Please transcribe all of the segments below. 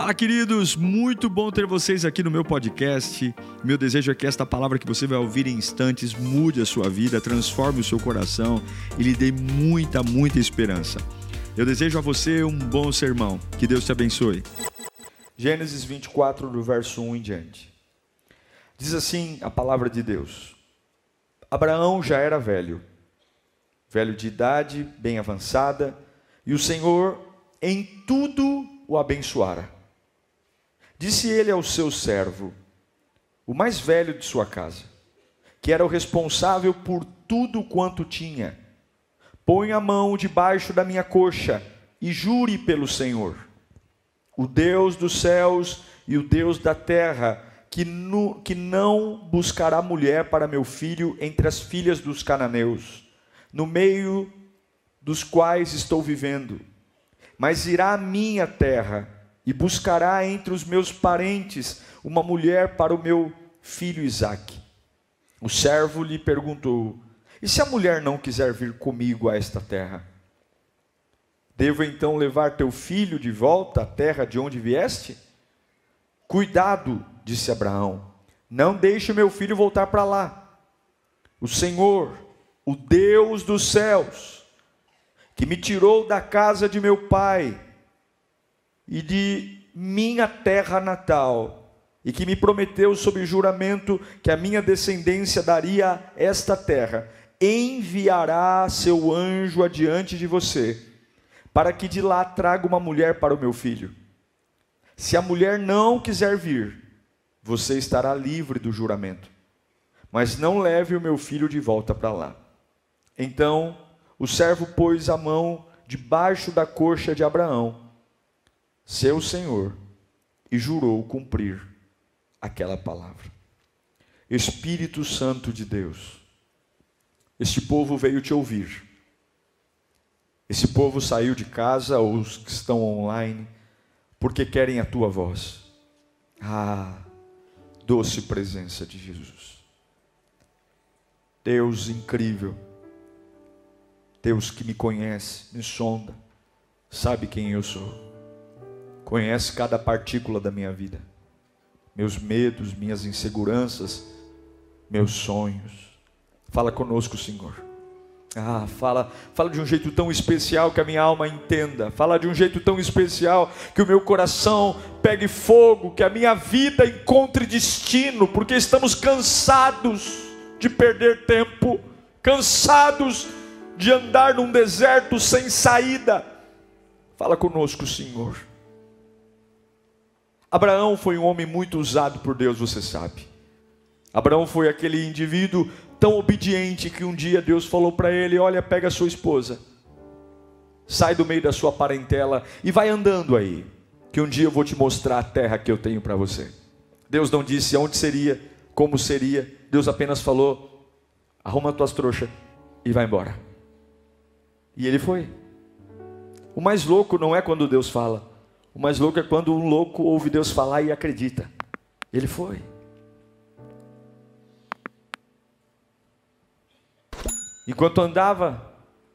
Fala, queridos! Muito bom ter vocês aqui no meu podcast. Meu desejo é que esta palavra que você vai ouvir em instantes mude a sua vida, transforme o seu coração e lhe dê muita, muita esperança. Eu desejo a você um bom sermão. Que Deus te abençoe. Gênesis 24, do verso 1 em diante. Diz assim a palavra de Deus: Abraão já era velho, velho de idade, bem avançada, e o Senhor em tudo o abençoara. Disse ele ao seu servo, o mais velho de sua casa, que era o responsável por tudo quanto tinha: Põe a mão debaixo da minha coxa e jure pelo Senhor, o Deus dos céus e o Deus da terra, que, no, que não buscará mulher para meu filho entre as filhas dos cananeus, no meio dos quais estou vivendo, mas irá à minha terra e buscará entre os meus parentes uma mulher para o meu filho Isaque. O servo lhe perguntou: E se a mulher não quiser vir comigo a esta terra? Devo então levar teu filho de volta à terra de onde vieste? Cuidado, disse Abraão, não deixe meu filho voltar para lá. O Senhor, o Deus dos céus, que me tirou da casa de meu pai e de minha terra natal, e que me prometeu sob juramento que a minha descendência daria esta terra, enviará seu anjo adiante de você, para que de lá traga uma mulher para o meu filho. Se a mulher não quiser vir, você estará livre do juramento, mas não leve o meu filho de volta para lá. Então o servo pôs a mão debaixo da coxa de Abraão seu Senhor e jurou cumprir aquela palavra. Espírito Santo de Deus, este povo veio te ouvir. Esse povo saiu de casa, ou os que estão online, porque querem a tua voz. Ah, doce presença de Jesus. Deus incrível, Deus que me conhece, me sonda, sabe quem eu sou conhece cada partícula da minha vida, meus medos, minhas inseguranças, meus sonhos. Fala conosco, Senhor. Ah, fala, fala de um jeito tão especial que a minha alma entenda. Fala de um jeito tão especial que o meu coração pegue fogo, que a minha vida encontre destino, porque estamos cansados de perder tempo, cansados de andar num deserto sem saída. Fala conosco, Senhor. Abraão foi um homem muito usado por Deus, você sabe. Abraão foi aquele indivíduo tão obediente que um dia Deus falou para ele: Olha, pega a sua esposa, sai do meio da sua parentela e vai andando aí, que um dia eu vou te mostrar a terra que eu tenho para você. Deus não disse onde seria, como seria, Deus apenas falou: arruma tuas trouxas e vai embora. E ele foi. O mais louco não é quando Deus fala, o mais louco é quando um louco ouve Deus falar e acredita. Ele foi. Enquanto andava,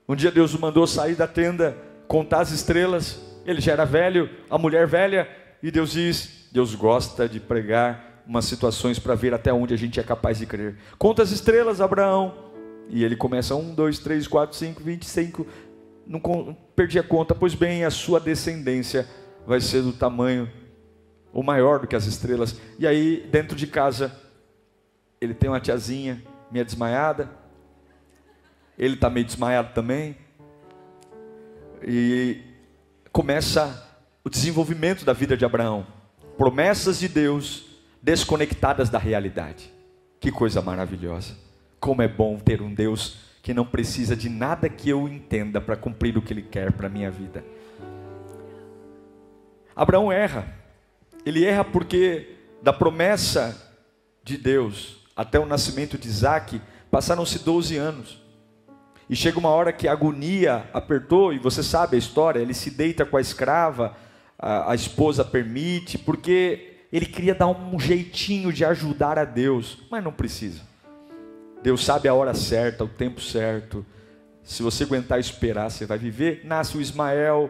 um dia Deus o mandou sair da tenda, contar as estrelas. Ele já era velho, a mulher velha, e Deus diz: Deus gosta de pregar umas situações para ver até onde a gente é capaz de crer. Conta as estrelas, Abraão. E ele começa: um, dois, três, quatro, cinco, vinte e cinco. Não perdi a conta, pois bem, a sua descendência vai ser do tamanho ou maior do que as estrelas. E aí, dentro de casa, ele tem uma tiazinha meio desmaiada. Ele está meio desmaiado também. E começa o desenvolvimento da vida de Abraão. Promessas de Deus desconectadas da realidade. Que coisa maravilhosa. Como é bom ter um Deus que não precisa de nada que eu entenda para cumprir o que Ele quer para a minha vida. Abraão erra. Ele erra porque da promessa de Deus até o nascimento de Isaac passaram-se 12 anos. E chega uma hora que a agonia apertou, e você sabe a história: ele se deita com a escrava, a, a esposa permite, porque ele queria dar um jeitinho de ajudar a Deus, mas não precisa. Deus sabe a hora certa, o tempo certo. Se você aguentar esperar, você vai viver. Nasce o Ismael,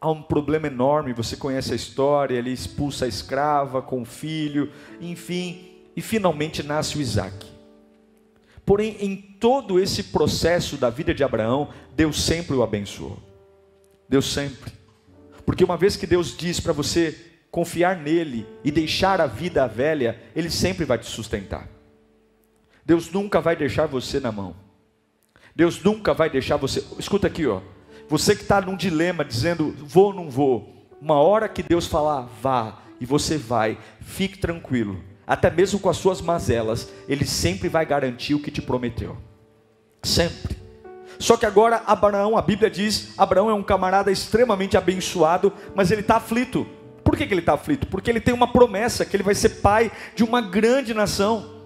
há um problema enorme, você conhece a história, ele expulsa a escrava com o filho, enfim, e finalmente nasce o Isaac. Porém, em todo esse processo da vida de Abraão, Deus sempre o abençoou. Deus sempre. Porque uma vez que Deus diz para você confiar nele e deixar a vida velha, ele sempre vai te sustentar. Deus nunca vai deixar você na mão. Deus nunca vai deixar você. Escuta aqui, ó. Você que está num dilema dizendo vou ou não vou. Uma hora que Deus falar vá e você vai, fique tranquilo. Até mesmo com as suas mazelas, Ele sempre vai garantir o que te prometeu. Sempre. Só que agora Abraão, a Bíblia diz, Abraão é um camarada extremamente abençoado, mas ele está aflito. Por que, que ele está aflito? Porque ele tem uma promessa que ele vai ser pai de uma grande nação,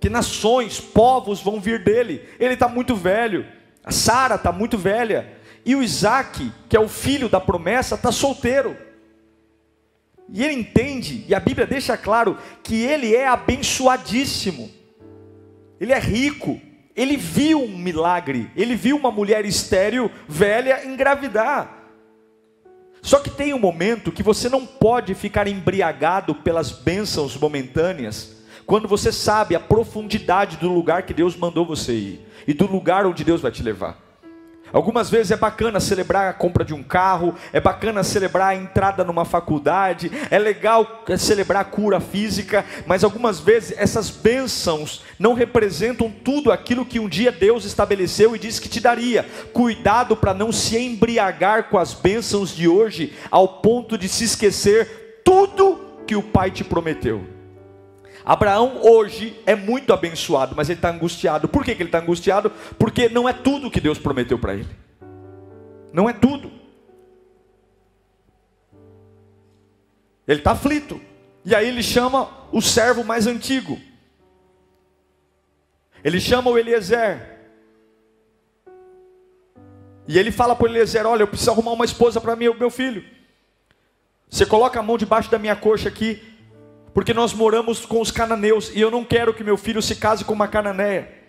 que nações, povos vão vir dele. Ele está muito velho, a Sara está muito velha, e o Isaac, que é o filho da promessa, está solteiro. E ele entende, e a Bíblia deixa claro, que ele é abençoadíssimo, ele é rico, ele viu um milagre, ele viu uma mulher estéril, velha, engravidar. Só que tem um momento que você não pode ficar embriagado pelas bênçãos momentâneas, quando você sabe a profundidade do lugar que Deus mandou você ir e do lugar onde Deus vai te levar. Algumas vezes é bacana celebrar a compra de um carro, é bacana celebrar a entrada numa faculdade, é legal celebrar a cura física, mas algumas vezes essas bênçãos não representam tudo aquilo que um dia Deus estabeleceu e disse que te daria. Cuidado para não se embriagar com as bênçãos de hoje, ao ponto de se esquecer tudo que o Pai te prometeu. Abraão hoje é muito abençoado, mas ele está angustiado. Por que, que ele está angustiado? Porque não é tudo que Deus prometeu para ele. Não é tudo. Ele está aflito. E aí ele chama o servo mais antigo. Ele chama o Eliezer. E ele fala para o Eliezer: Olha, eu preciso arrumar uma esposa para mim, meu filho. Você coloca a mão debaixo da minha coxa aqui porque nós moramos com os cananeus e eu não quero que meu filho se case com uma cananeia.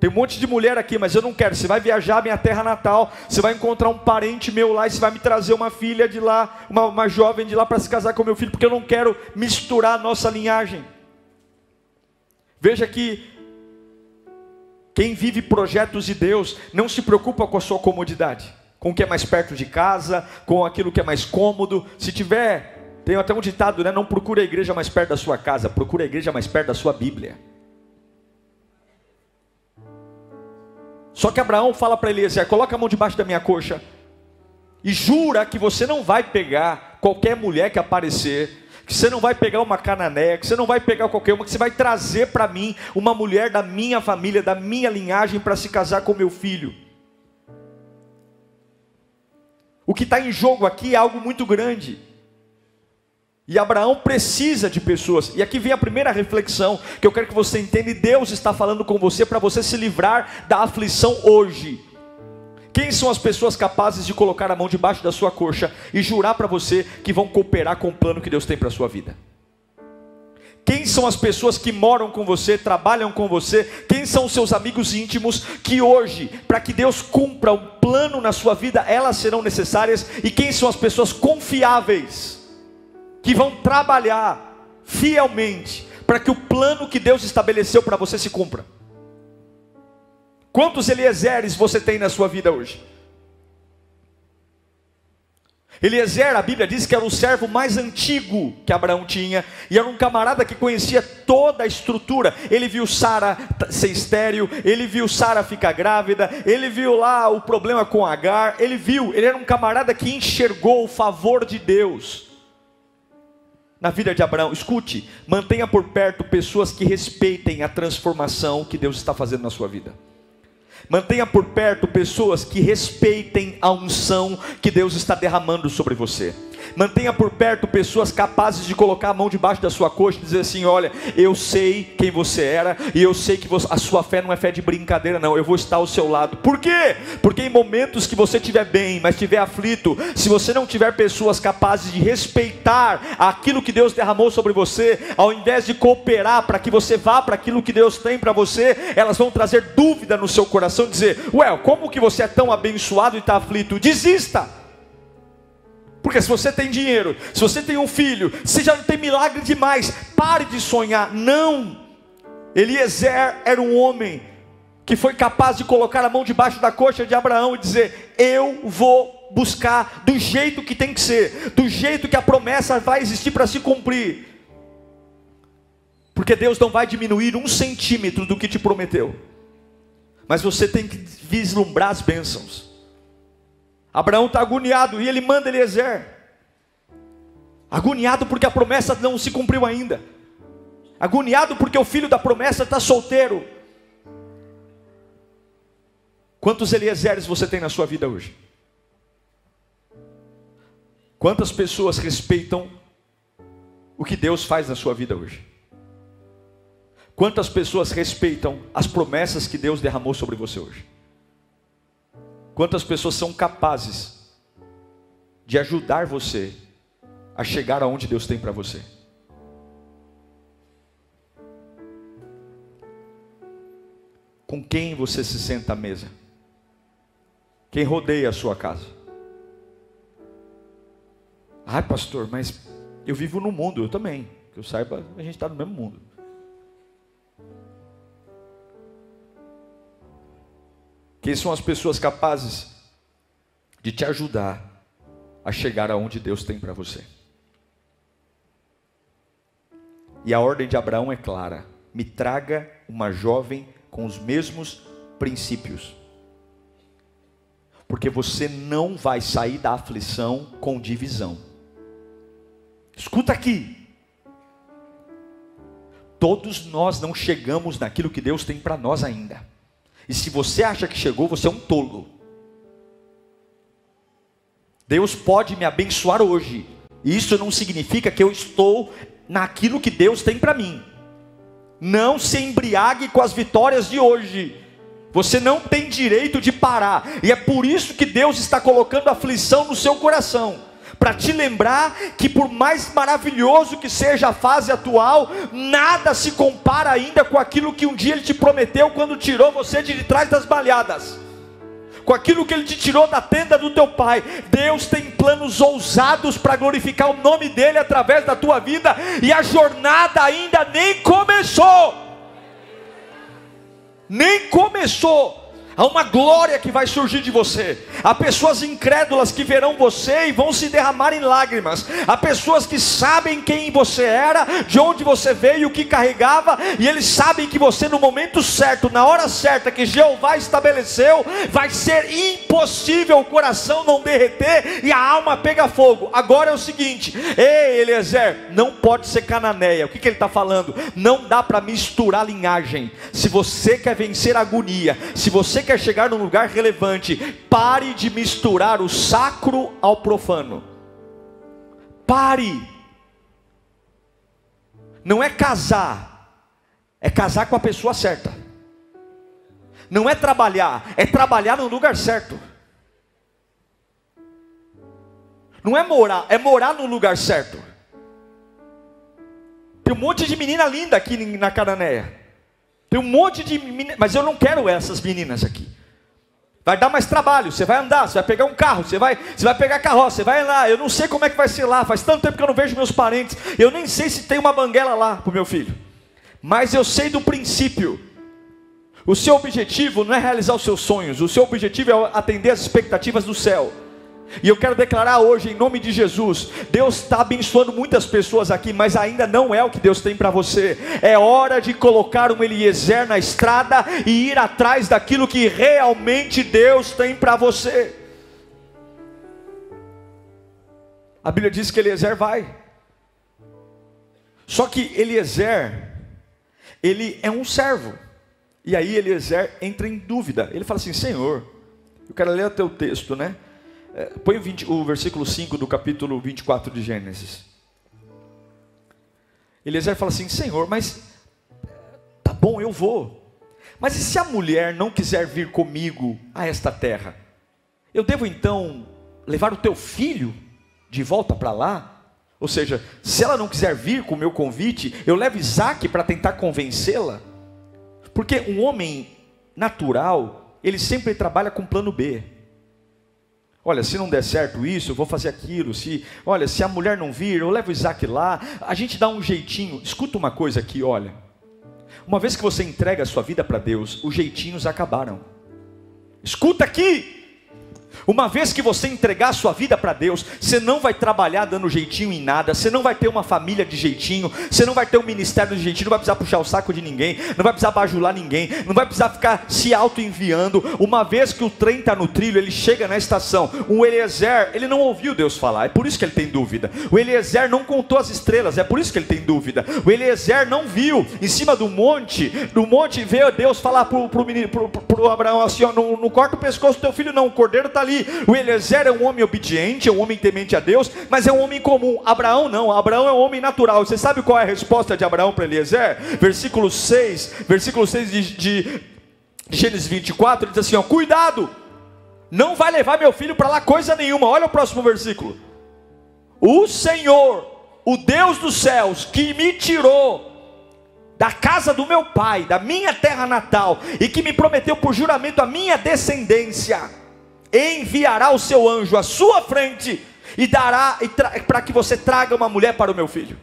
Tem um monte de mulher aqui, mas eu não quero. Você vai viajar à minha terra natal, você vai encontrar um parente meu lá e você vai me trazer uma filha de lá, uma, uma jovem de lá para se casar com meu filho, porque eu não quero misturar a nossa linhagem. Veja que quem vive projetos de Deus não se preocupa com a sua comodidade com o que é mais perto de casa, com aquilo que é mais cômodo. Se tiver, tem até um ditado, né? Não procure a igreja mais perto da sua casa, procure a igreja mais perto da sua Bíblia. Só que Abraão fala para Eliezer: coloca a mão debaixo da minha coxa e jura que você não vai pegar qualquer mulher que aparecer, que você não vai pegar uma canané, que você não vai pegar qualquer uma, que você vai trazer para mim uma mulher da minha família, da minha linhagem para se casar com meu filho. O que está em jogo aqui é algo muito grande. E Abraão precisa de pessoas. E aqui vem a primeira reflexão que eu quero que você entenda. Deus está falando com você para você se livrar da aflição hoje. Quem são as pessoas capazes de colocar a mão debaixo da sua coxa e jurar para você que vão cooperar com o plano que Deus tem para a sua vida? Quem são as pessoas que moram com você, trabalham com você? Quem são os seus amigos íntimos que hoje, para que Deus cumpra um plano na sua vida, elas serão necessárias? E quem são as pessoas confiáveis que vão trabalhar fielmente para que o plano que Deus estabeleceu para você se cumpra? Quantos Eliezeres você tem na sua vida hoje? Eliezer, a Bíblia diz que era o servo mais antigo que Abraão tinha, e era um camarada que conhecia toda a estrutura. Ele viu Sara ser estéreo, ele viu Sara ficar grávida, ele viu lá o problema com Agar, ele viu, ele era um camarada que enxergou o favor de Deus na vida de Abraão. Escute, mantenha por perto pessoas que respeitem a transformação que Deus está fazendo na sua vida. Mantenha por perto pessoas que respeitem a unção que Deus está derramando sobre você. Mantenha por perto pessoas capazes de colocar a mão debaixo da sua coxa e dizer assim: Olha, eu sei quem você era e eu sei que a sua fé não é fé de brincadeira, não. Eu vou estar ao seu lado. Por quê? Porque em momentos que você estiver bem, mas estiver aflito, se você não tiver pessoas capazes de respeitar aquilo que Deus derramou sobre você, ao invés de cooperar para que você vá para aquilo que Deus tem para você, elas vão trazer dúvida no seu coração coração dizer: Ué, como que você é tão abençoado e está aflito? Desista. Porque se você tem dinheiro, se você tem um filho, se já não tem milagre demais, pare de sonhar. Não. Eliezer era um homem que foi capaz de colocar a mão debaixo da coxa de Abraão e dizer: Eu vou buscar do jeito que tem que ser, do jeito que a promessa vai existir para se cumprir. Porque Deus não vai diminuir um centímetro do que te prometeu, mas você tem que vislumbrar as bênçãos. Abraão está agoniado e ele manda Eliezer, agoniado porque a promessa não se cumpriu ainda, agoniado porque o filho da promessa está solteiro. Quantos Eliezeres você tem na sua vida hoje? Quantas pessoas respeitam o que Deus faz na sua vida hoje? Quantas pessoas respeitam as promessas que Deus derramou sobre você hoje? Quantas pessoas são capazes de ajudar você a chegar aonde Deus tem para você? Com quem você se senta à mesa? Quem rodeia a sua casa? Ai, pastor, mas eu vivo no mundo, eu também. Que eu saiba, a gente está no mesmo mundo. Quem são as pessoas capazes de te ajudar a chegar aonde Deus tem para você? E a ordem de Abraão é clara: me traga uma jovem com os mesmos princípios. Porque você não vai sair da aflição com divisão. Escuta aqui. Todos nós não chegamos naquilo que Deus tem para nós ainda. E se você acha que chegou, você é um tolo. Deus pode me abençoar hoje. E isso não significa que eu estou naquilo que Deus tem para mim. Não se embriague com as vitórias de hoje. Você não tem direito de parar. E é por isso que Deus está colocando aflição no seu coração para te lembrar que, por mais maravilhoso que seja a fase atual, nada se compara ainda com aquilo que um dia Ele te prometeu quando tirou você de trás das balhadas com aquilo que Ele te tirou da tenda do teu pai. Deus tem planos ousados para glorificar o nome dEle através da tua vida, e a jornada ainda nem começou. Nem começou. Há uma glória que vai surgir de você. Há pessoas incrédulas que verão você e vão se derramar em lágrimas. Há pessoas que sabem quem você era, de onde você veio, o que carregava, e eles sabem que você, no momento certo, na hora certa que Jeová estabeleceu, vai ser impossível o coração não derreter e a alma pegar fogo. Agora é o seguinte: ei, Eliezer, não pode ser cananeia. O que, que ele está falando? Não dá para misturar linhagem. Se você quer vencer a agonia, se você quer chegar num lugar relevante, pare de misturar o sacro ao profano. Pare. Não é casar, é casar com a pessoa certa. Não é trabalhar, é trabalhar no lugar certo. Não é morar, é morar no lugar certo. Tem um monte de menina linda aqui na Cananéia. Tem um monte de meninas, mas eu não quero essas meninas aqui. Vai dar mais trabalho, você vai andar, você vai pegar um carro, você vai, você vai pegar carroça, você vai lá. Eu não sei como é que vai ser lá. Faz tanto tempo que eu não vejo meus parentes. Eu nem sei se tem uma banguela lá para o meu filho. Mas eu sei do princípio. O seu objetivo não é realizar os seus sonhos. O seu objetivo é atender as expectativas do céu. E eu quero declarar hoje, em nome de Jesus: Deus está abençoando muitas pessoas aqui, mas ainda não é o que Deus tem para você. É hora de colocar um Eliezer na estrada e ir atrás daquilo que realmente Deus tem para você. A Bíblia diz que Eliezer vai. Só que Eliezer, ele é um servo. E aí Eliezer entra em dúvida. Ele fala assim: Senhor, eu quero ler o teu texto, né? É, põe o, 20, o versículo 5 do capítulo 24 de Gênesis. Eliezer fala assim: Senhor, mas tá bom, eu vou. Mas e se a mulher não quiser vir comigo a esta terra? Eu devo então levar o teu filho de volta para lá? Ou seja, se ela não quiser vir com o meu convite, eu levo Isaac para tentar convencê-la? Porque um homem natural, ele sempre trabalha com plano B. Olha, se não der certo isso, eu vou fazer aquilo. Se, olha, se a mulher não vir, eu levo o Isaac lá. A gente dá um jeitinho. Escuta uma coisa aqui, olha. Uma vez que você entrega a sua vida para Deus, os jeitinhos acabaram. Escuta aqui. Uma vez que você entregar sua vida para Deus, você não vai trabalhar dando jeitinho em nada, você não vai ter uma família de jeitinho, você não vai ter um ministério de jeitinho, não vai precisar puxar o saco de ninguém, não vai precisar bajular ninguém, não vai precisar ficar se auto-enviando. Uma vez que o trem está no trilho, ele chega na estação. O Eliezer, ele não ouviu Deus falar, é por isso que ele tem dúvida. O Eliezer não contou as estrelas, é por isso que ele tem dúvida. O Eliezer não viu em cima do monte, do monte veio Deus falar para o Abraão assim: ó, não, não corta o pescoço do teu filho, não, o cordeiro está ali. O Eliezer é um homem obediente, é um homem temente a Deus, mas é um homem comum. Abraão não, Abraão é um homem natural. Você sabe qual é a resposta de Abraão para Eliezer? Versículo 6, versículo 6 de, de Gênesis 24, ele diz assim: ó, cuidado, não vai levar meu filho para lá coisa nenhuma. Olha o próximo versículo. O Senhor, o Deus dos céus, que me tirou da casa do meu pai, da minha terra natal, e que me prometeu por juramento a minha descendência enviará o seu anjo à sua frente e dará para que você traga uma mulher para o meu filho.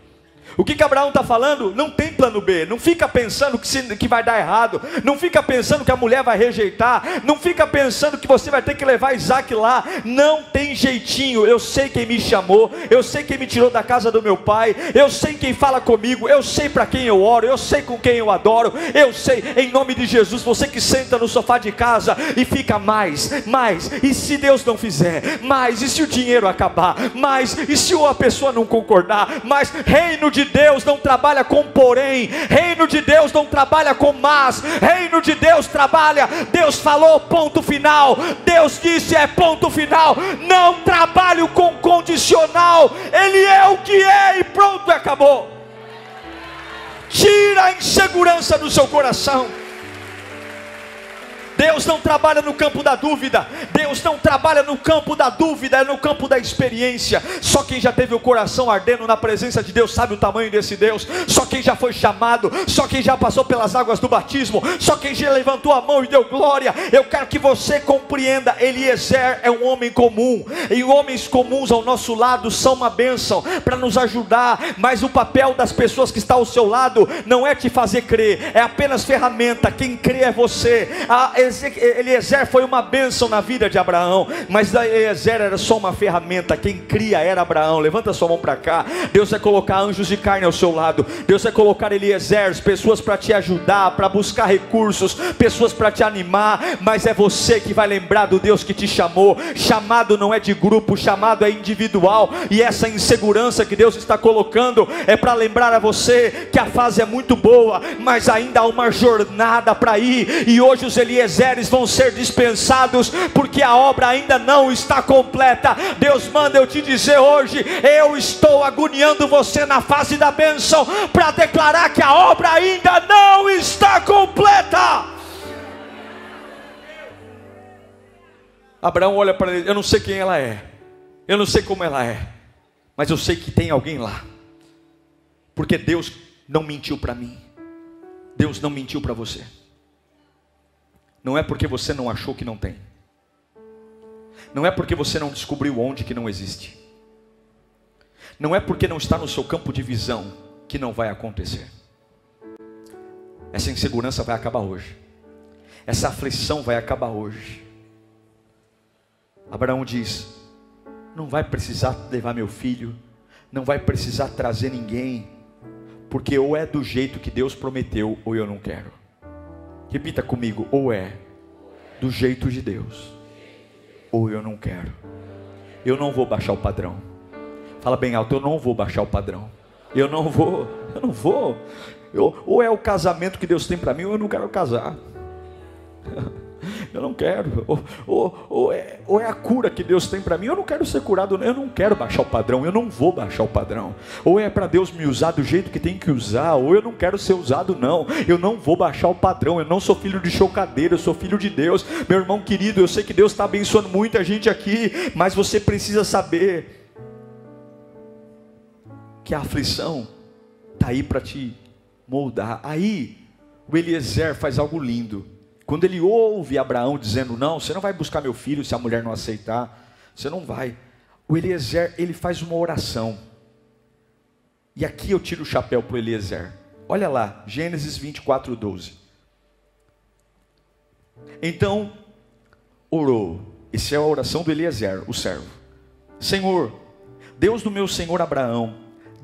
O que, que Abraão está falando? Não tem plano B. Não fica pensando que, se, que vai dar errado. Não fica pensando que a mulher vai rejeitar. Não fica pensando que você vai ter que levar Isaac lá. Não tem jeitinho. Eu sei quem me chamou. Eu sei quem me tirou da casa do meu pai. Eu sei quem fala comigo. Eu sei para quem eu oro. Eu sei com quem eu adoro. Eu sei, em nome de Jesus, você que senta no sofá de casa e fica mais, mais. E se Deus não fizer? Mais. E se o dinheiro acabar? Mais. E se a pessoa não concordar? Mais. Reino de Deus não trabalha com porém, reino de Deus não trabalha com mas, reino de Deus trabalha, Deus falou, ponto final, Deus disse, é ponto final, não trabalho com condicional, Ele é o que é e pronto, acabou. Tira a insegurança do seu coração. Deus não trabalha no campo da dúvida, Deus não trabalha no campo da dúvida, é no campo da experiência. Só quem já teve o coração ardendo na presença de Deus sabe o tamanho desse Deus. Só quem já foi chamado, só quem já passou pelas águas do batismo, só quem já levantou a mão e deu glória. Eu quero que você compreenda: Eliezer é um homem comum, e homens comuns ao nosso lado são uma bênção para nos ajudar, mas o papel das pessoas que está ao seu lado não é te fazer crer, é apenas ferramenta. Quem crê é você. A Eliezer foi uma bênção na vida de Abraão, mas Eliezer era só uma ferramenta, quem cria era Abraão. Levanta sua mão para cá. Deus vai colocar anjos de carne ao seu lado. Deus vai colocar Eliezer, pessoas para te ajudar, para buscar recursos, pessoas para te animar, mas é você que vai lembrar do Deus que te chamou. Chamado não é de grupo, chamado é individual, e essa insegurança que Deus está colocando é para lembrar a você que a fase é muito boa, mas ainda há uma jornada para ir, e hoje os Eliezer Eliézeres vão ser dispensados, porque a obra ainda não está completa. Deus manda eu te dizer hoje: eu estou agoniando você na fase da bênção, para declarar que a obra ainda não está completa. Abraão olha para ele, eu não sei quem ela é, eu não sei como ela é, mas eu sei que tem alguém lá, porque Deus não mentiu para mim, Deus não mentiu para você. Não é porque você não achou que não tem. Não é porque você não descobriu onde que não existe. Não é porque não está no seu campo de visão que não vai acontecer. Essa insegurança vai acabar hoje. Essa aflição vai acabar hoje. Abraão diz: Não vai precisar levar meu filho, não vai precisar trazer ninguém, porque ou é do jeito que Deus prometeu, ou eu não quero. Repita comigo: ou é do jeito de Deus, ou eu não quero. Eu não vou baixar o padrão. Fala bem alto: eu não vou baixar o padrão. Eu não vou, eu não vou. Eu, ou é o casamento que Deus tem para mim, ou eu não quero casar. Eu não quero. Ou, ou, ou, é, ou é a cura que Deus tem para mim, eu não quero ser curado, eu não quero baixar o padrão, eu não vou baixar o padrão. Ou é para Deus me usar do jeito que tem que usar, ou eu não quero ser usado, não. Eu não vou baixar o padrão, eu não sou filho de chocadeira, eu sou filho de Deus. Meu irmão querido, eu sei que Deus está abençoando muita gente aqui, mas você precisa saber que a aflição está aí para te moldar. Aí o Eliezer faz algo lindo Quando ele ouve Abraão dizendo: Não, você não vai buscar meu filho se a mulher não aceitar, você não vai. O Eliezer, ele faz uma oração. E aqui eu tiro o chapéu para o Eliezer. Olha lá, Gênesis 24, 12. Então orou. Essa é a oração do Eliezer, o servo. Senhor, Deus do meu senhor Abraão,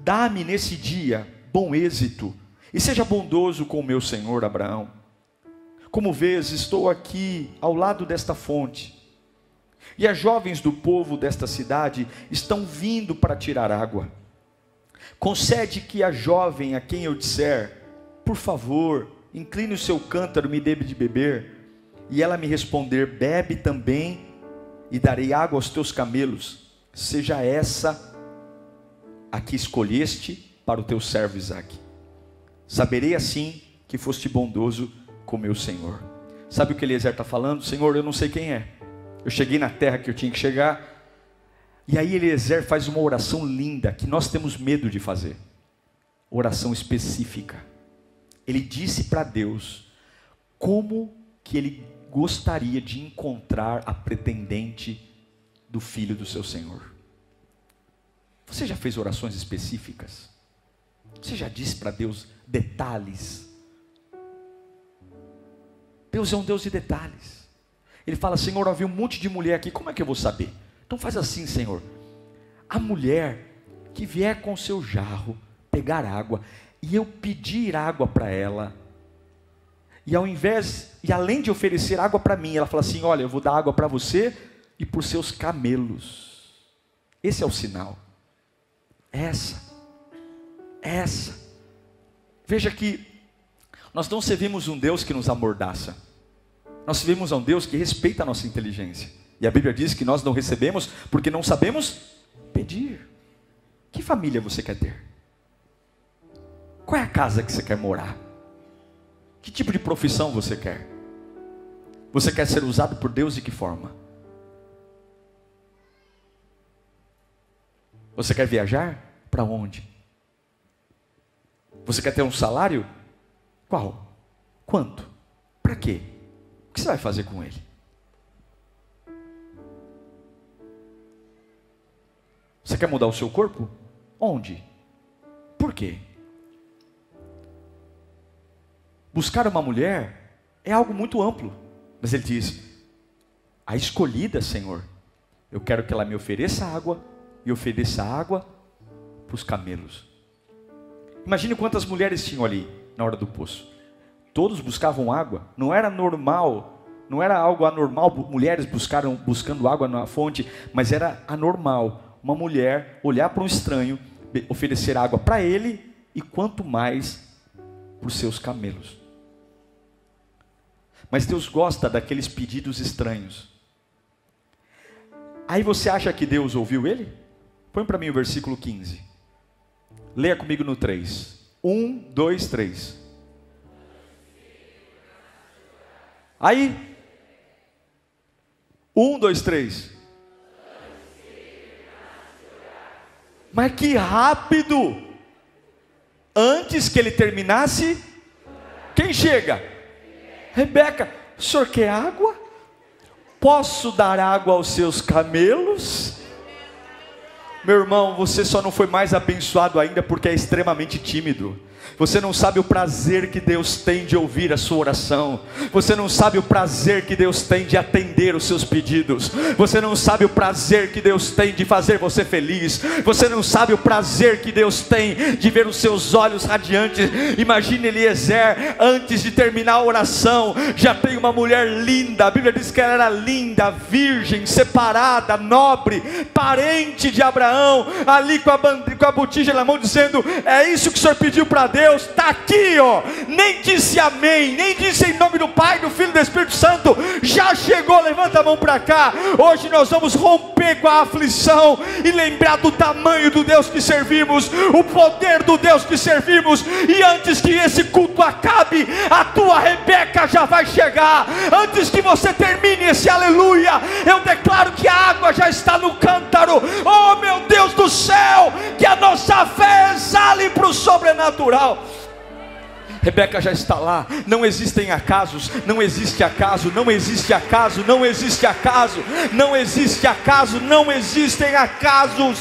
dá-me nesse dia bom êxito e seja bondoso com o meu senhor Abraão. Como vês, estou aqui ao lado desta fonte. E as jovens do povo desta cidade estão vindo para tirar água. Concede que a jovem a quem eu disser, por favor, incline o seu cântaro, me dê de beber, e ela me responder, bebe também, e darei água aos teus camelos, seja essa a que escolheste para o teu servo Isaque. Saberei assim que foste bondoso com meu Senhor. Sabe o que Eliezer está falando? Senhor, eu não sei quem é. Eu cheguei na terra que eu tinha que chegar, e aí Eliezer faz uma oração linda que nós temos medo de fazer. Oração específica. Ele disse para Deus como que ele gostaria de encontrar a pretendente do filho do seu Senhor. Você já fez orações específicas? Você já disse para Deus detalhes? Deus é um Deus de detalhes. Ele fala: Senhor, havia um monte de mulher aqui, como é que eu vou saber? Então faz assim, Senhor. A mulher que vier com seu jarro pegar água e eu pedir água para ela, e ao invés, e além de oferecer água para mim, ela fala assim: Olha, eu vou dar água para você e por seus camelos. Esse é o sinal. Essa. Essa. Veja que nós não servimos um Deus que nos amordaça. Nós servimos a um Deus que respeita a nossa inteligência. E a Bíblia diz que nós não recebemos porque não sabemos pedir. Que família você quer ter? Qual é a casa que você quer morar? Que tipo de profissão você quer? Você quer ser usado por Deus de que forma? Você quer viajar? Para onde? Você quer ter um salário? Qual? Quanto? Para quê? Que você vai fazer com ele? Você quer mudar o seu corpo? Onde? Por quê? Buscar uma mulher é algo muito amplo, mas ele diz: a escolhida, Senhor, eu quero que ela me ofereça água e ofereça água para os camelos. Imagine quantas mulheres tinham ali na hora do poço. Todos buscavam água, não era normal, não era algo anormal, mulheres buscaram buscando água na fonte, mas era anormal uma mulher olhar para um estranho, oferecer água para ele e quanto mais para os seus camelos. Mas Deus gosta daqueles pedidos estranhos. Aí você acha que Deus ouviu ele? Põe para mim o versículo 15. Leia comigo no 3. 1, 2, 3. Aí. 1, 2, 3. Mas que rápido! Antes que ele terminasse, quem chega? Rebeca, o senhor quer água? Posso dar água aos seus camelos? Meu irmão, você só não foi mais abençoado ainda porque é extremamente tímido. Você não sabe o prazer que Deus tem de ouvir a sua oração. Você não sabe o prazer que Deus tem de atender os seus pedidos. Você não sabe o prazer que Deus tem de fazer você feliz. Você não sabe o prazer que Deus tem de ver os seus olhos radiantes. Imagine Eliezer, antes de terminar a oração, já tem uma mulher linda. A Bíblia diz que ela era linda, virgem, separada, nobre, parente de Abraão, ali com a, com a botija na mão, dizendo: É isso que o Senhor pediu para Deus. Está aqui, ó. Nem disse amém, nem disse em nome do Pai, do Filho e do Espírito Santo. Já chegou, levanta a mão para cá. Hoje nós vamos romper com a aflição e lembrar do tamanho do Deus que servimos, o poder do Deus que servimos. E antes que esse culto acabe, a tua Rebeca já vai chegar. Antes que você termine esse aleluia, eu declaro que a água já está no cântaro. Oh meu Deus do céu, que a nossa fé exale para o sobrenatural. Rebeca já está lá. Não existem acasos, não existe acaso, não existe acaso, não existe acaso, não existe acaso, não existem acasos.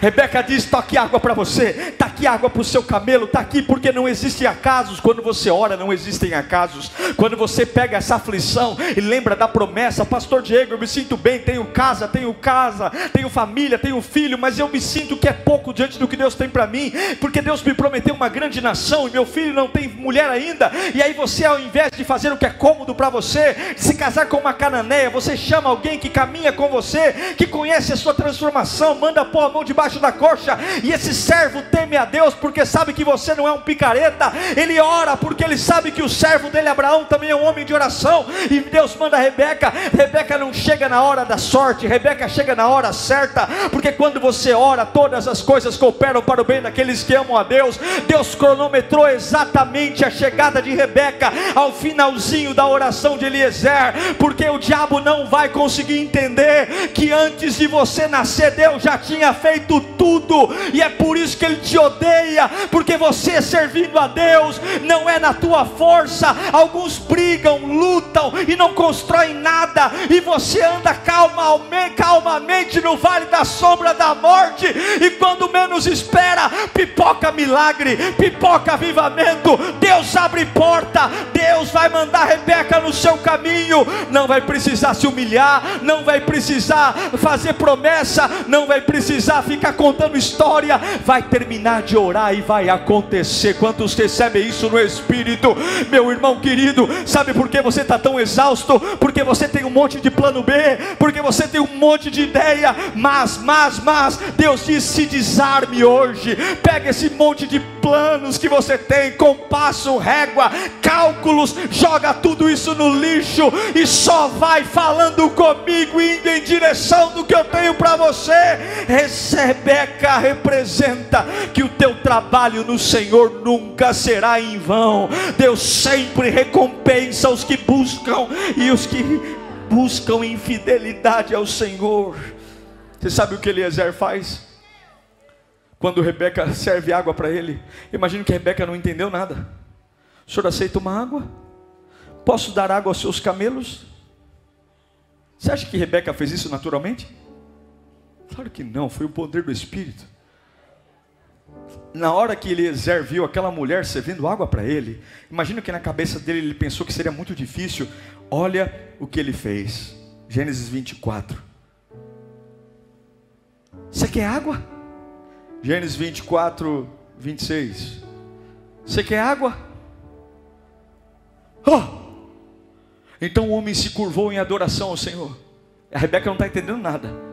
Rebeca diz: está aqui água para você, está aqui água para o seu camelo, está aqui porque não existem acasos. Quando você ora, não existem acasos. Quando você pega essa aflição e lembra da promessa, Pastor Diego, eu me sinto bem, tenho casa, tenho casa, tenho família, tenho filho, mas eu me sinto que é pouco diante do que Deus tem para mim, porque Deus me prometeu uma grande nação e meu filho não tem mulher ainda. E aí você, ao invés de fazer o que é cômodo para você, se casar com uma cananeia, você chama alguém que caminha com você, que conhece a sua transformação, manda pôr a mão debaixo debaixo da coxa, e esse servo teme a Deus porque sabe que você não é um picareta, ele ora porque ele sabe que o servo dele, Abraão, também é um homem de oração, e Deus manda Rebeca. Rebeca não chega na hora da sorte, Rebeca chega na hora certa, porque quando você ora, todas as coisas cooperam para o bem daqueles que amam a Deus. Deus cronometrou exatamente a chegada de Rebeca ao finalzinho da oração de Eliezer, porque o diabo não vai conseguir entender que antes de você nascer, Deus já tinha feito tudo, e é por isso que ele te odeia, porque você servindo a Deus não é na tua força. Alguns brigam, lutam e não constroem nada, e você anda calmamente, calmamente no vale da sombra da morte, e quando menos espera, pipoca milagre, pipoca avivamento. Deus abre porta, Deus vai mandar Rebeca no seu caminho, não vai precisar se humilhar, não vai precisar fazer promessa, não vai precisar ficar ficar contando história, vai terminar de orar e vai acontecer. Quantos recebem isso no Espírito? Meu irmão querido, sabe por que você está tão exausto? Porque você tem um monte de plano B, porque você tem um monte de ideia, mas, mas, mas, Deus diz: se desarme hoje, pega esse monte de planos que você tem, compasso, régua, cálculos, joga tudo isso no lixo e só vai falando comigo, indo em direção do que eu tenho para você. Rebeca representa que o teu trabalho no Senhor nunca será em vão. Deus sempre recompensa os que buscam e os que buscam infidelidade ao Senhor. Você sabe o que Eliezer faz? Quando Rebeca serve água para ele, imagino que Rebeca não entendeu nada. O senhor aceita uma água? Posso dar água aos seus camelos? Você acha que Rebeca fez isso naturalmente? Claro que não, foi o poder do Espírito. Na hora que Eliezer viu aquela mulher servindo água para ele, imagino que na cabeça dele ele pensou que seria muito difícil. Olha o que ele fez. Gênesis 24. Você quer água? Gênesis 24, 26. Você quer água? Oh! Então o homem se curvou em adoração ao Senhor. A Rebeca não está entendendo nada.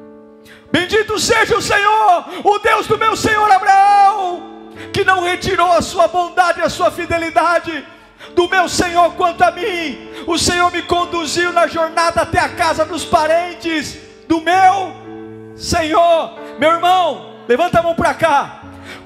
Bendito seja o Senhor, o Deus do meu Senhor Abraão, que não retirou a sua bondade e a sua fidelidade do meu Senhor quanto a mim. O Senhor me conduziu na jornada até a casa dos parentes do meu Senhor. Meu irmão, Levanta a mão para cá.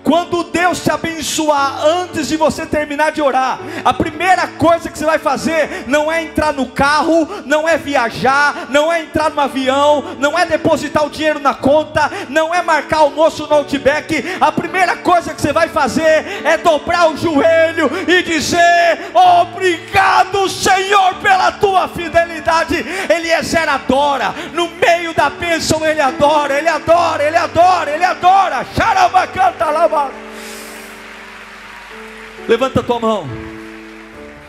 Quando Deus te abençoar antes de você terminar de orar, a primeira coisa que você vai fazer não é entrar no carro, não é viajar, não é entrar no avião, não é depositar o dinheiro na conta, não é marcar almoço no Outback. A primeira coisa que você vai fazer é dobrar o joelho e dizer: Obrigado, Senhor, pela tua fidelidade. Eliezer adora, no meio da bênção ele adora, ele adora, ele adora, ele adora. Xarabacanta lá. Levanta a tua mão.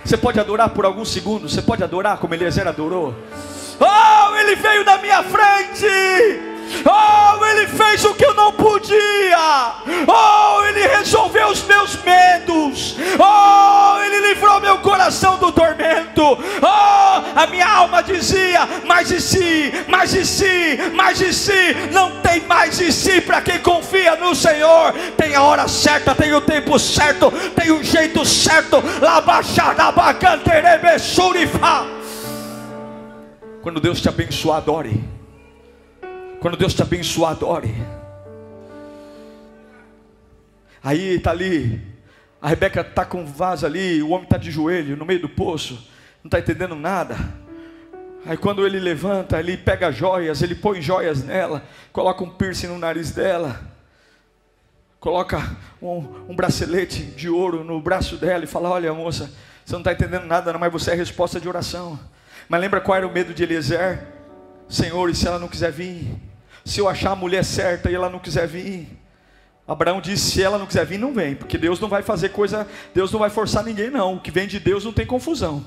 Você pode adorar por alguns segundos. Você pode adorar como Eliezer adorou. Oh, ele veio da minha frente. Oh, ele fez o que eu não podia. Oh, ele resolveu os meus medos. Oh, ele livrou meu coração do tormento. Oh, a minha alma dizia: Mas e se, mas e se, mas e se? Não tem mais e se para quem confia no Senhor. Tem a hora certa, tem o tempo certo, tem o jeito certo. Quando Deus te abençoar, adore. Quando Deus te abençoar, adore. Aí está ali, a Rebeca está com um vaso ali, o homem está de joelho no meio do poço, não está entendendo nada. Aí quando ele levanta, ele pega joias, ele põe joias nela, coloca um piercing no nariz dela. coloca um, um bracelete de ouro no braço dela e fala: Olha, moça, você não está entendendo nada, não, mas você é a resposta de oração. Mas lembra qual era o medo de Eliezer? Senhor, e se ela não quiser vir? Se eu achar a mulher certa e ela não quiser vir? Abraão disse: se ela não quiser vir, não vem, porque Deus não vai fazer coisa, Deus não vai forçar ninguém, não. O que vem de Deus não tem confusão.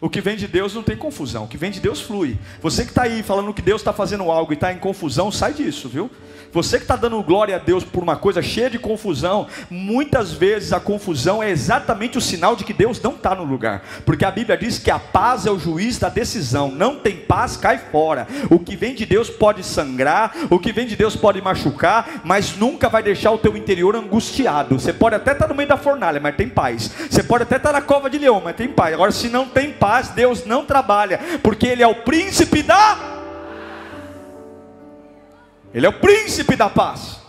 O que vem de Deus não tem confusão. O que vem de Deus flui. Você que está aí falando que Deus está fazendo algo e está em confusão, sai disso, viu? Você que está dando glória a Deus por uma coisa cheia de confusão, muitas vezes a confusão é exatamente o sinal de que Deus não está no lugar, porque a Bíblia diz que a paz é o juiz da decisão, não tem paz, cai fora. O que vem de Deus pode sangrar, o que vem de Deus pode machucar, mas nunca vai deixar o teu interior angustiado. Você pode até estar tá no meio da fornalha, mas tem paz. Você pode até estar tá na cova de leão, mas tem paz. Agora, se não tem paz, Deus não trabalha, porque Ele é o príncipe da ele é o príncipe da paz.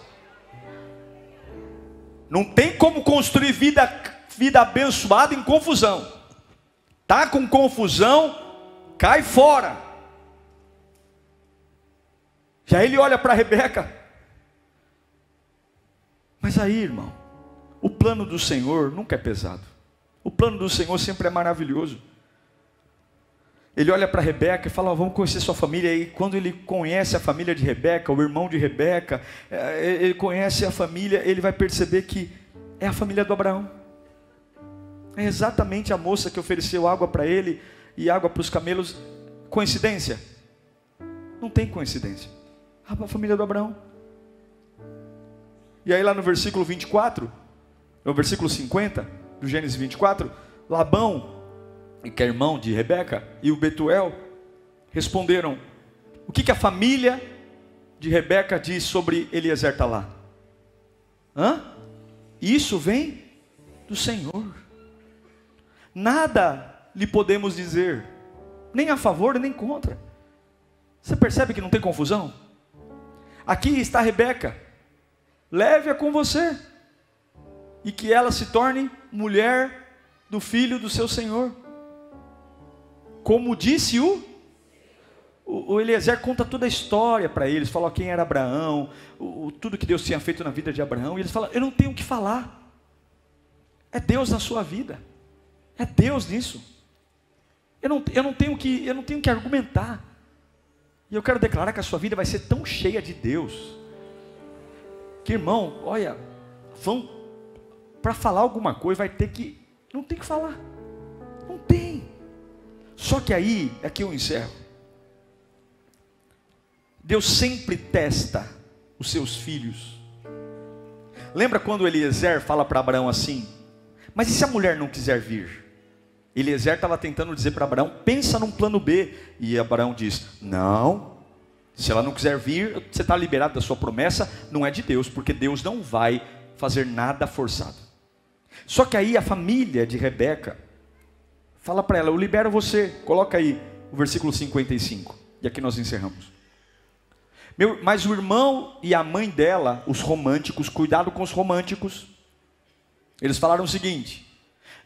Não tem como construir vida, vida abençoada em confusão. Tá com confusão, cai fora. Já ele olha para Rebeca. Mas aí, irmão, o plano do Senhor nunca é pesado. O plano do Senhor sempre é maravilhoso. Ele olha para Rebeca e fala: oh, Vamos conhecer sua família. E quando ele conhece a família de Rebeca, o irmão de Rebeca, eh, ele conhece a família, ele vai perceber que é a família do Abraão. É exatamente a moça que ofereceu água para ele e água para os camelos. Coincidência? Não tem coincidência. A família do Abraão. E aí, lá no versículo 24, no versículo 50 do Gênesis 24, Labão que é irmão de Rebeca, e o Betuel, responderam: O que, que a família de Rebeca diz sobre Eliezer está lá? Hã? Isso vem do Senhor. Nada lhe podemos dizer, nem a favor nem contra. Você percebe que não tem confusão? Aqui está Rebeca, leve-a com você, e que ela se torne mulher do filho do seu Senhor. Como disse o, o, Eliezer conta toda a história para eles, fala quem era Abraão, o, tudo que Deus tinha feito na vida de Abraão, e eles falam: Eu não tenho o que falar, é Deus na sua vida, é Deus nisso, eu não, eu não, tenho, que, eu não tenho que argumentar, e eu quero declarar que a sua vida vai ser tão cheia de Deus, que irmão, olha, vão, para falar alguma coisa, vai ter que, não tem que falar, não tem. Só que aí é que eu encerro. Deus sempre testa os seus filhos. Lembra quando Eliezer fala para Abraão assim: Mas e se a mulher não quiser vir? Eliezer estava tentando dizer para Abraão: Pensa num plano B. E Abraão diz: Não, se ela não quiser vir, você está liberado da sua promessa, não é de Deus, porque Deus não vai fazer nada forçado. Só que aí a família de Rebeca Fala para ela, eu libero você. Coloca aí o versículo 55. E aqui nós encerramos. Meu, mas o irmão e a mãe dela, os românticos, cuidado com os românticos. Eles falaram o seguinte: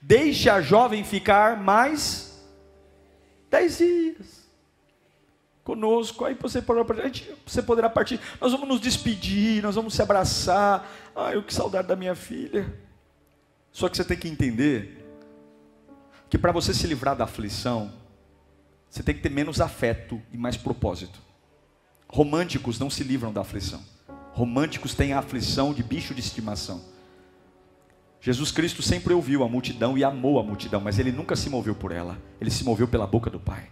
deixe a jovem ficar mais dez dias conosco. Aí você poderá, você poderá partir. Nós vamos nos despedir, nós vamos se abraçar. Ai, eu que saudade da minha filha. Só que você tem que entender que para você se livrar da aflição, você tem que ter menos afeto e mais propósito. Românticos não se livram da aflição. Românticos têm a aflição de bicho de estimação. Jesus Cristo sempre ouviu a multidão e amou a multidão, mas ele nunca se moveu por ela. Ele se moveu pela boca do Pai.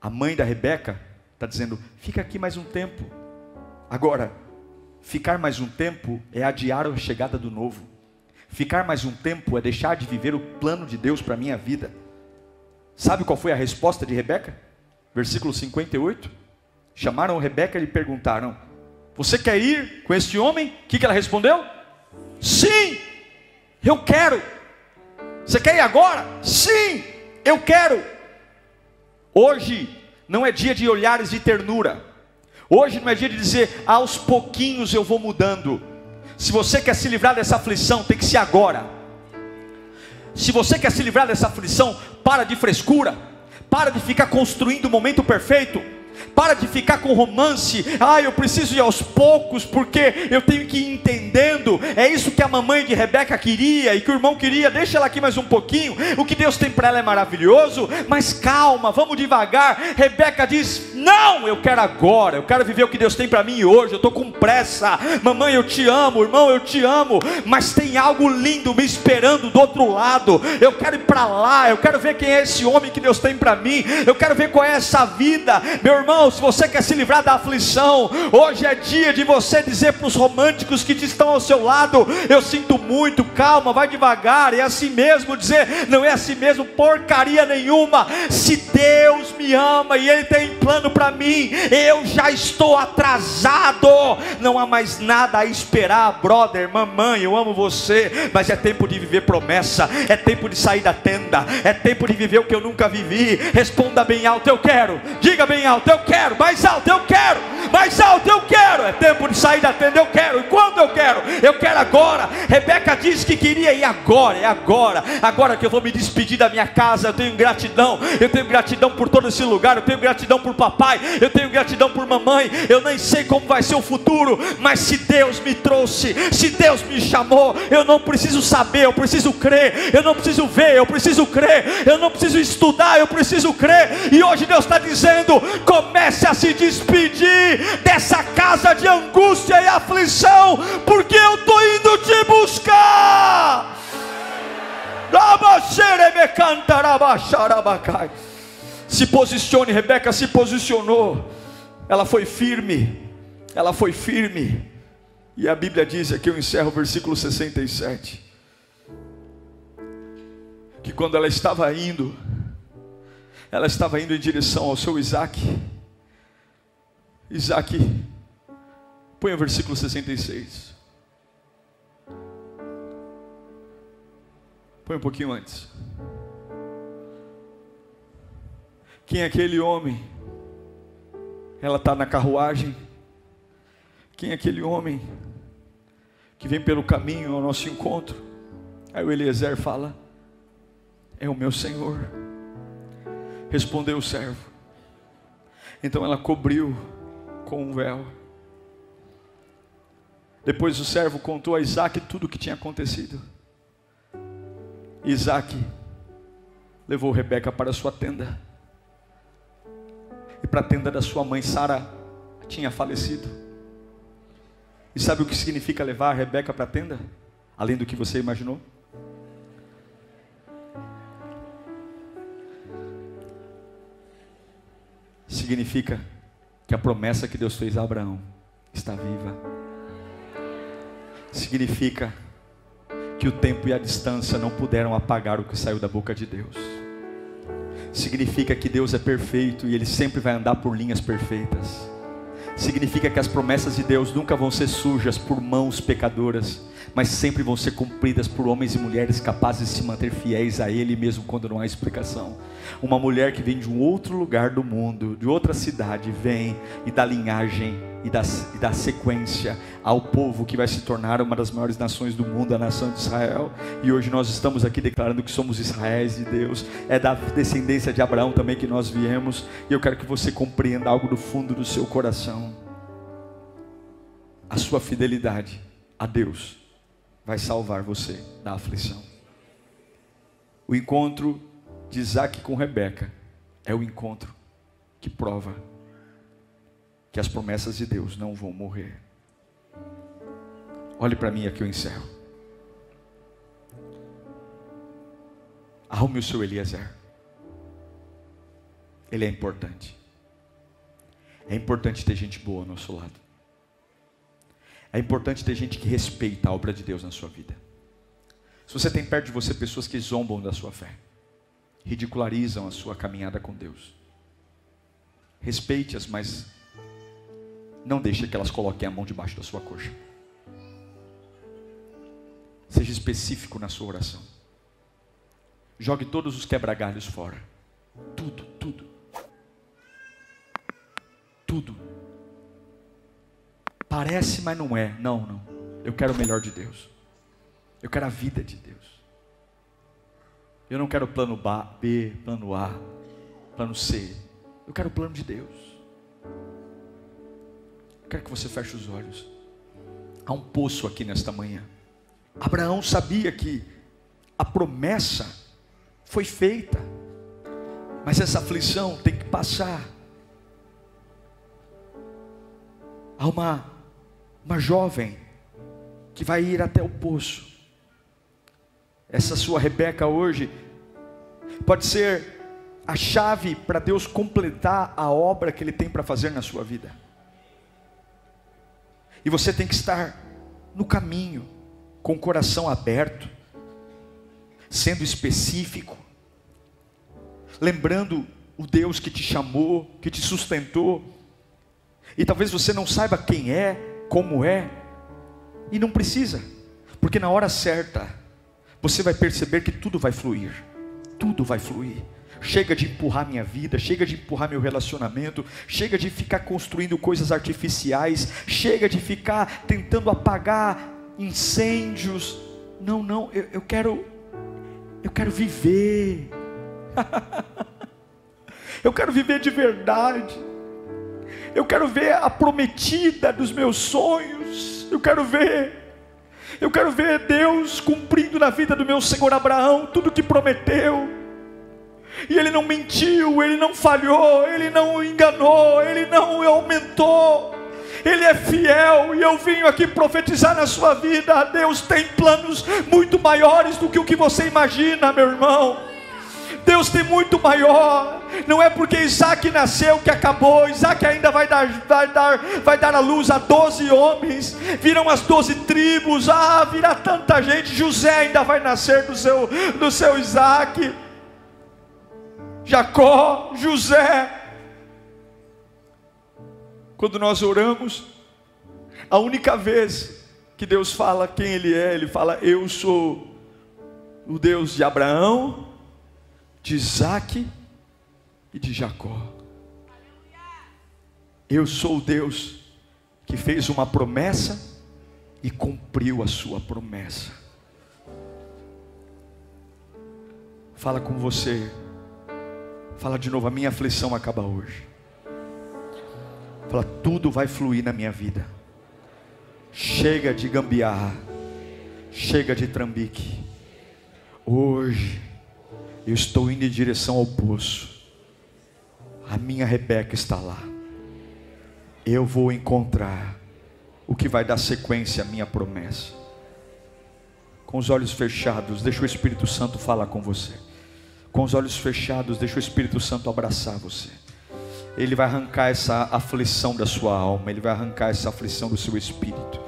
A mãe da Rebeca está dizendo: fica aqui mais um tempo. Agora, ficar mais um tempo é adiar a chegada do novo. Ficar mais um tempo é deixar de viver o plano de Deus para a minha vida. Sabe qual foi a resposta de Rebeca? Versículo 58. Chamaram Rebeca e lhe perguntaram: Você quer ir com este homem? O que, que ela respondeu? Sim, eu quero. Você quer ir agora? Sim, eu quero. Hoje não é dia de olhares de ternura. Hoje não é dia de dizer aos pouquinhos eu vou mudando. Se você quer se livrar dessa aflição, tem que ser agora. Se você quer se livrar dessa aflição, para de frescura, para de ficar construindo o momento perfeito. Para de ficar com romance. Ah, eu preciso ir aos poucos, porque eu tenho que ir entendendo. É isso que a mamãe de Rebeca queria e que o irmão queria. Deixa ela aqui mais um pouquinho. O que Deus tem para ela é maravilhoso, mas calma, vamos devagar. Rebeca diz: Não, eu quero agora. Eu quero viver o que Deus tem para mim hoje. Eu estou com pressa. Mamãe, eu te amo. Irmão, eu te amo. Mas tem algo lindo me esperando do outro lado. Eu quero ir para lá. Eu quero ver quem é esse homem que Deus tem para mim. Eu quero ver qual é essa vida. Meu irmão, se você quer se livrar da aflição, hoje é dia de você dizer para os românticos que estão ao seu lado: Eu sinto muito, calma, vai devagar. É assim mesmo dizer: Não é assim mesmo, porcaria nenhuma. Se Deus me ama e Ele tem plano para mim, eu já estou atrasado. Não há mais nada a esperar, brother, mamãe. Eu amo você, mas é tempo de viver promessa, é tempo de sair da tenda, é tempo de viver o que eu nunca vivi. Responda bem alto: Eu quero. Diga bem alto: Eu quero. Mais alto: Eu quero. Mais alto: Eu quero. É tempo de sair da tenda. Eu quero. E quando eu quero? Eu quero agora. Rebeca disse que queria ir agora. É agora. Agora que eu vou me despedir da minha casa. Eu tenho gratidão. Eu tenho gratidão por todo esse lugar. Eu tenho gratidão por papai. Eu tenho gratidão por mamãe. Eu nem sei como vai ser o futuro. Mas se Deus me trouxe, se Deus me chamou, eu não preciso saber. Eu preciso crer. Eu não preciso ver. Eu preciso crer. Eu não preciso estudar. Eu preciso crer. E hoje Deus está dizendo: comece a se despedir dessa casa de angústia e aflição, porque eu estou indo te buscar. Se posicione, Rebeca se posicionou. Ela foi firme. Ela foi firme. E a Bíblia diz aqui, eu encerro o versículo 67. Que quando ela estava indo, ela estava indo em direção ao seu Isaac. Isaac, põe o versículo 66. Põe um pouquinho antes. Quem é aquele homem? Ela está na carruagem. Quem é aquele homem que vem pelo caminho ao nosso encontro? Aí o Eliezer fala: É o meu Senhor. Respondeu o servo. Então ela cobriu com um véu. Depois o servo contou a Isaac tudo o que tinha acontecido. Isaac levou Rebeca para sua tenda. E para a tenda da sua mãe, Sara tinha falecido. E sabe o que significa levar a Rebeca para a tenda? Além do que você imaginou? Significa que a promessa que Deus fez a Abraão está viva. Significa que o tempo e a distância não puderam apagar o que saiu da boca de Deus. Significa que Deus é perfeito e Ele sempre vai andar por linhas perfeitas. Significa que as promessas de Deus nunca vão ser sujas por mãos pecadoras, mas sempre vão ser cumpridas por homens e mulheres capazes de se manter fiéis a Ele mesmo quando não há explicação. Uma mulher que vem de um outro lugar do mundo, de outra cidade, vem e dá linhagem e dá, e dá sequência ao povo que vai se tornar uma das maiores nações do mundo, a nação de Israel. E hoje nós estamos aqui declarando que somos Israéis de Deus, é da descendência de Abraão também que nós viemos. E eu quero que você compreenda algo do fundo do seu coração. A sua fidelidade a Deus vai salvar você da aflição. O encontro de Isaac com Rebeca é o encontro que prova que as promessas de Deus não vão morrer. Olhe para mim aqui eu encerro. Arrume o seu Eliezer. Ele é importante. É importante ter gente boa ao nosso lado. É importante ter gente que respeita a obra de Deus na sua vida. Se você tem perto de você pessoas que zombam da sua fé, ridicularizam a sua caminhada com Deus, respeite-as, mas não deixe que elas coloquem a mão debaixo da sua coxa. Seja específico na sua oração. Jogue todos os quebra-galhos fora. Tudo, tudo. Tudo. Parece, mas não é. Não, não. Eu quero o melhor de Deus. Eu quero a vida de Deus. Eu não quero plano B, plano A, plano C. Eu quero o plano de Deus. Quero que você feche os olhos. Há um poço aqui nesta manhã. Abraão sabia que a promessa foi feita, mas essa aflição tem que passar. Há uma, uma jovem que vai ir até o poço. Essa sua Rebeca hoje pode ser a chave para Deus completar a obra que Ele tem para fazer na sua vida. E você tem que estar no caminho, com o coração aberto, sendo específico, lembrando o Deus que te chamou, que te sustentou, e talvez você não saiba quem é, como é, e não precisa, porque na hora certa, você vai perceber que tudo vai fluir, tudo vai fluir. Chega de empurrar minha vida, chega de empurrar meu relacionamento, chega de ficar construindo coisas artificiais, chega de ficar tentando apagar incêndios. Não, não, eu, eu quero, eu quero viver. eu quero viver de verdade. Eu quero ver a prometida dos meus sonhos. Eu quero ver. Eu quero ver Deus cumprindo na vida do meu Senhor Abraão tudo que prometeu. E ele não mentiu, ele não falhou, ele não enganou, ele não aumentou. Ele é fiel e eu vim aqui profetizar na sua vida. Deus tem planos muito maiores do que o que você imagina, meu irmão. Deus tem muito maior. Não é porque Isaac nasceu que acabou. Isaac ainda vai dar, vai dar, vai dar a luz a doze homens. Viram as doze tribos. Ah, virá tanta gente. José ainda vai nascer do seu, do seu Isaac. Jacó, José. Quando nós oramos, a única vez que Deus fala quem Ele é, Ele fala: Eu sou o Deus de Abraão, de Isaac e de Jacó. Eu sou o Deus que fez uma promessa e cumpriu a sua promessa. Fala com você. Fala de novo, a minha aflição acaba hoje. Fala, tudo vai fluir na minha vida. Chega de gambiarra. Chega de trambique. Hoje eu estou indo em direção ao poço. A minha Rebeca está lá. Eu vou encontrar o que vai dar sequência à minha promessa. Com os olhos fechados, deixa o Espírito Santo falar com você. Com os olhos fechados, deixa o Espírito Santo abraçar você. Ele vai arrancar essa aflição da sua alma, ele vai arrancar essa aflição do seu espírito.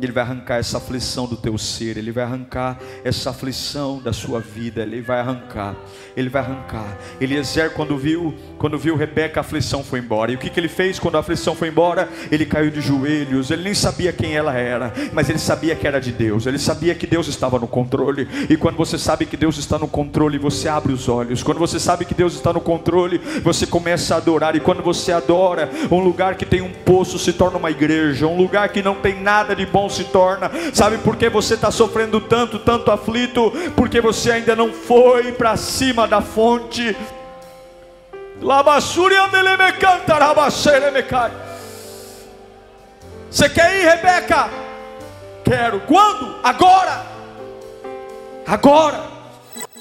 Ele vai arrancar essa aflição do teu ser, Ele vai arrancar essa aflição da sua vida, Ele vai arrancar, Ele vai arrancar. Eliezer, quando viu, quando viu Rebeca, a aflição foi embora. E o que, que ele fez quando a aflição foi embora? Ele caiu de joelhos, ele nem sabia quem ela era, mas ele sabia que era de Deus, ele sabia que Deus estava no controle. E quando você sabe que Deus está no controle, você abre os olhos. Quando você sabe que Deus está no controle, você começa a adorar. E quando você adora, um lugar que tem um poço se torna uma igreja, um lugar que não tem nada de bom se torna. Sabe por que você está sofrendo tanto, tanto aflito? Porque você ainda não foi para cima da fonte. Você quer ir, Rebeca? Quero. Quando? Agora. Agora.